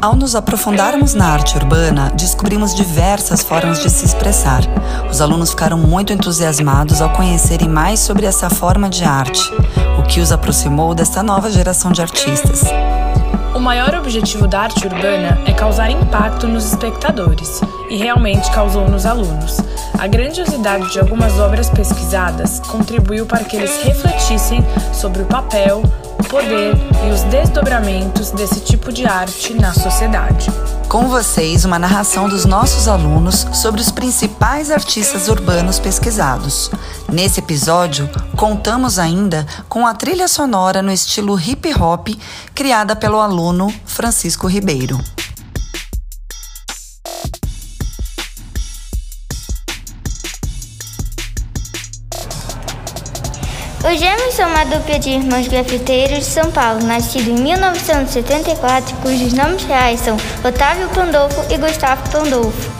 Ao nos aprofundarmos na arte urbana, descobrimos diversas formas de se expressar. Os alunos ficaram muito entusiasmados ao conhecerem mais sobre essa forma de arte, o que os aproximou dessa nova geração de artistas. O maior objetivo da arte urbana é causar impacto nos espectadores, e realmente causou nos alunos. A grandiosidade de algumas obras pesquisadas contribuiu para que eles refletissem sobre o papel, poder e os desdobramentos desse tipo de arte na sociedade. Com vocês, uma narração dos nossos alunos sobre os principais artistas urbanos pesquisados. Nesse episódio, contamos ainda com a trilha sonora no estilo hip hop criada pelo aluno Francisco Ribeiro. Os gêmeos são uma dupla de irmãos grafiteiros de São Paulo, nascido em 1974, cujos nomes reais são Otávio Pandolfo e Gustavo Pandolfo.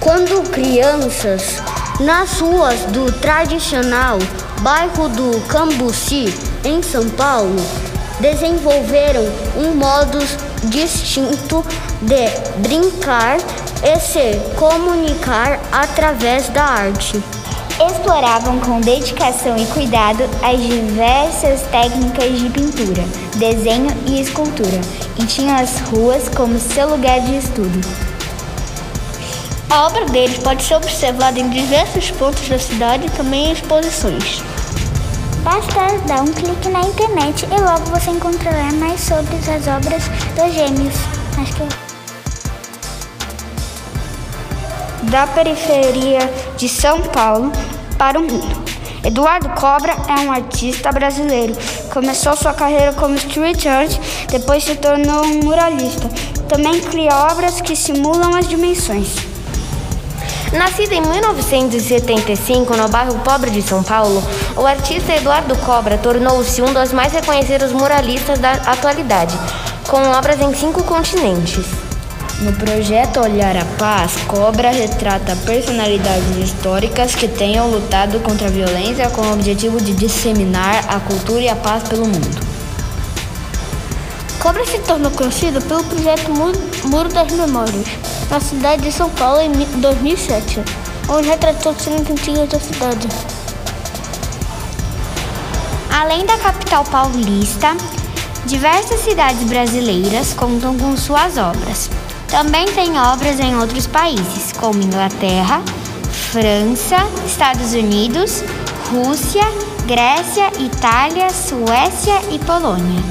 Quando crianças, nas ruas do tradicional bairro do Cambuci, em São Paulo, desenvolveram um modo distinto de brincar e se comunicar através da arte exploravam com dedicação e cuidado as diversas técnicas de pintura, desenho e escultura, e tinham as ruas como seu lugar de estudo. A obra deles pode ser observada em diversos pontos da cidade e também em exposições. Basta dar um clique na internet e logo você encontrará mais sobre as obras dos gêmeos. Acho que da periferia de São Paulo para o mundo. Eduardo Cobra é um artista brasileiro. Começou sua carreira como street art, depois se tornou um muralista. Também cria obras que simulam as dimensões. Nascido em 1975 no bairro pobre de São Paulo, o artista Eduardo Cobra tornou-se um dos mais reconhecidos muralistas da atualidade, com obras em cinco continentes. No projeto Olhar a Paz, Cobra retrata personalidades históricas que tenham lutado contra a violência com o objetivo de disseminar a cultura e a paz pelo mundo. Cobra se tornou conhecido pelo projeto Muro das Memórias, na cidade de São Paulo em 2007, onde retratou cenas antigas da cidade. Além da capital paulista, diversas cidades brasileiras contam com suas obras. Também tem obras em outros países, como Inglaterra, França, Estados Unidos, Rússia, Grécia, Itália, Suécia e Polônia.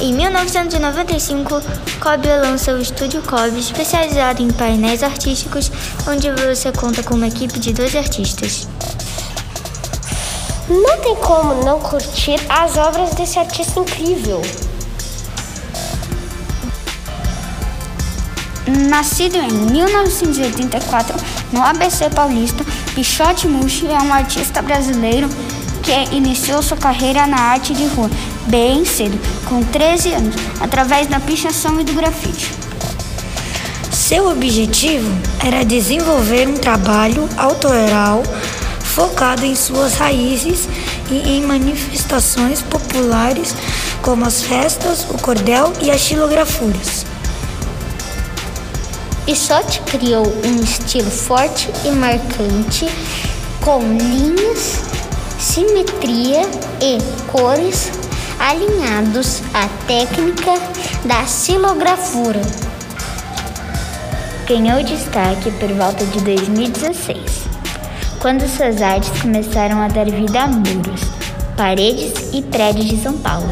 Em 1995, Cobre lança o Estúdio Cobre, especializado em painéis artísticos, onde você conta com uma equipe de dois artistas. Não tem como não curtir as obras desse artista incrível. Nascido em 1984 no ABC Paulista, Pichote Mushi é um artista brasileiro que iniciou sua carreira na arte de rua bem cedo, com 13 anos, através da pichação e do grafite. Seu objetivo era desenvolver um trabalho autoral focado em suas raízes e em manifestações populares como as festas, o cordel e as xilografuras. Pichote criou um estilo forte e marcante, com linhas, simetria e cores alinhados à técnica da silografura. Ganhou destaque por volta de 2016, quando suas artes começaram a dar vida a muros, paredes e prédios de São Paulo.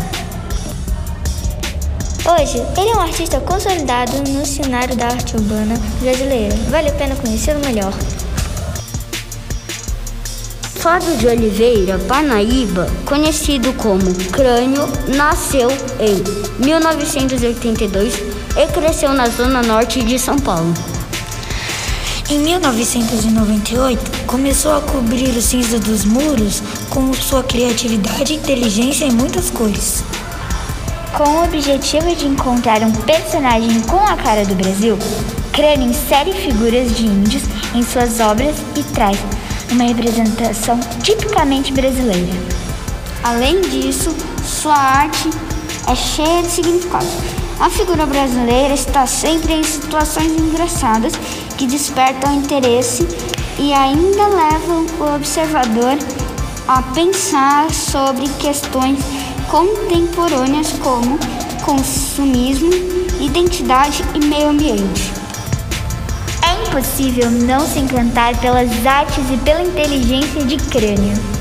Hoje, ele é um artista consolidado no cenário da arte urbana brasileira. Vale a pena conhecê-lo melhor. Fábio de Oliveira Panaíba, conhecido como Crânio, nasceu em 1982 e cresceu na zona norte de São Paulo. Em 1998, começou a cobrir o cinza dos muros com sua criatividade, inteligência e muitas cores. Com o objetivo de encontrar um personagem com a cara do Brasil, Crânio insere figuras de índios em suas obras e traz uma representação tipicamente brasileira. Além disso, sua arte é cheia de significado. A figura brasileira está sempre em situações engraçadas que despertam interesse e ainda levam o observador a pensar sobre questões contemporâneas como consumismo, identidade e meio ambiente. É impossível não se encantar pelas artes e pela inteligência de crânio.